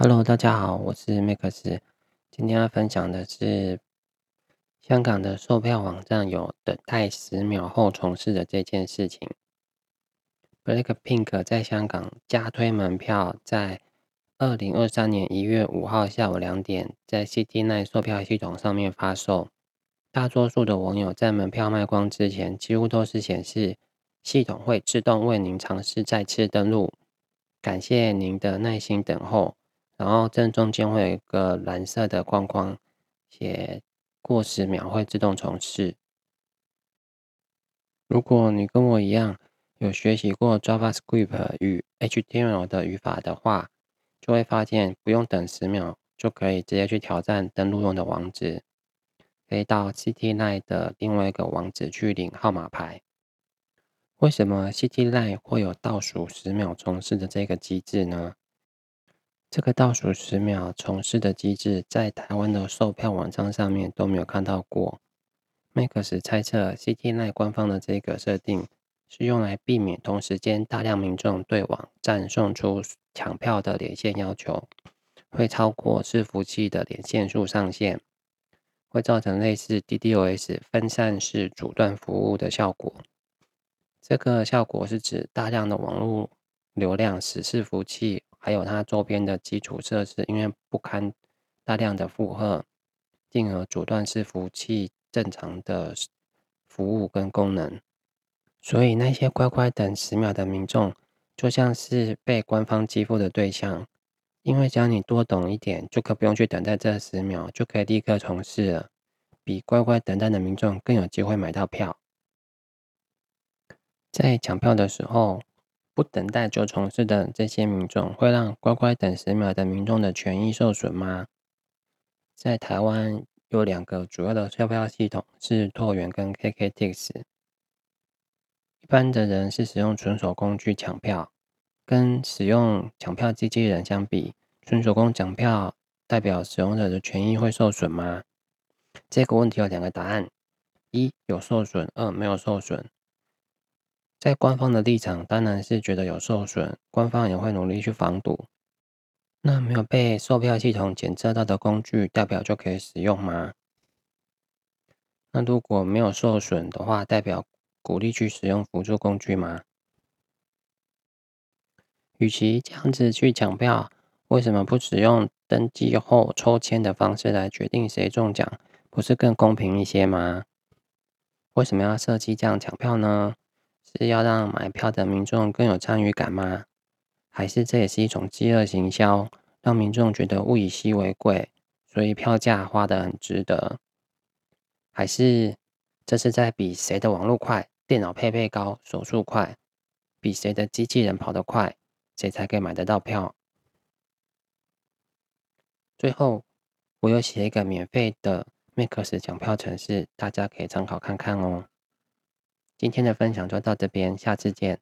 Hello，大家好，我是 Max。今天要分享的是香港的售票网站有等待十秒后重试的这件事情。Blackpink 在香港加推门票，在二零二三年一月五号下午两点，在 Cityline 售票系统上面发售。大多数的网友在门票卖光之前，几乎都是显示系统会自动为您尝试再次登录，感谢您的耐心等候。然后正中间会有一个蓝色的框框，写过十秒会自动重试。如果你跟我一样有学习过 JavaScript 与 HTML 的语法的话，就会发现不用等十秒就可以直接去挑战登录用的网址，可以到 CT line 的另外一个网址去领号码牌。为什么 CT line 会有倒数十秒重试的这个机制呢？这个倒数十秒重试的机制，在台湾的售票网站上面都没有看到过。Max 猜测，Cityline 官方的这个设定是用来避免同时间大量民众对网站送出抢票的连线要求，会超过伺服器的连线数上限，会造成类似 DDoS 分散式阻断服务的效果。这个效果是指大量的网络流量实时服务器。还有它周边的基础设施，因为不堪大量的负荷，进而阻断伺服务器正常的服务跟功能。所以那些乖乖等十秒的民众，就像是被官方欺负的对象。因为只要你多等一点，就可不用去等待这十秒，就可以立刻重试了。比乖乖等待的民众更有机会买到票。在抢票的时候。不等待就重试的这些民众，会让乖乖等十秒的民众的权益受损吗？在台湾有两个主要的售票系统是拓元跟 KKTIX。一般的人是使用纯手工去抢票，跟使用抢票机器人相比，纯手工抢票代表使用者的权益会受损吗？这个问题有两个答案：一有受损，二没有受损。在官方的立场，当然是觉得有受损，官方也会努力去防堵。那没有被售票系统检测到的工具，代表就可以使用吗？那如果没有受损的话，代表鼓励去使用辅助工具吗？与其这样子去抢票，为什么不使用登记后抽签的方式来决定谁中奖，不是更公平一些吗？为什么要设计这样抢票呢？是要让买票的民众更有参与感吗？还是这也是一种饥饿行销，让民众觉得物以稀为贵，所以票价花得很值得？还是这是在比谁的网络快、电脑配备高、手速快，比谁的机器人跑得快，谁才可以买得到票？最后，我有写一个免费的 Max 抢票程式，大家可以参考看看哦。今天的分享就到这边，下次见。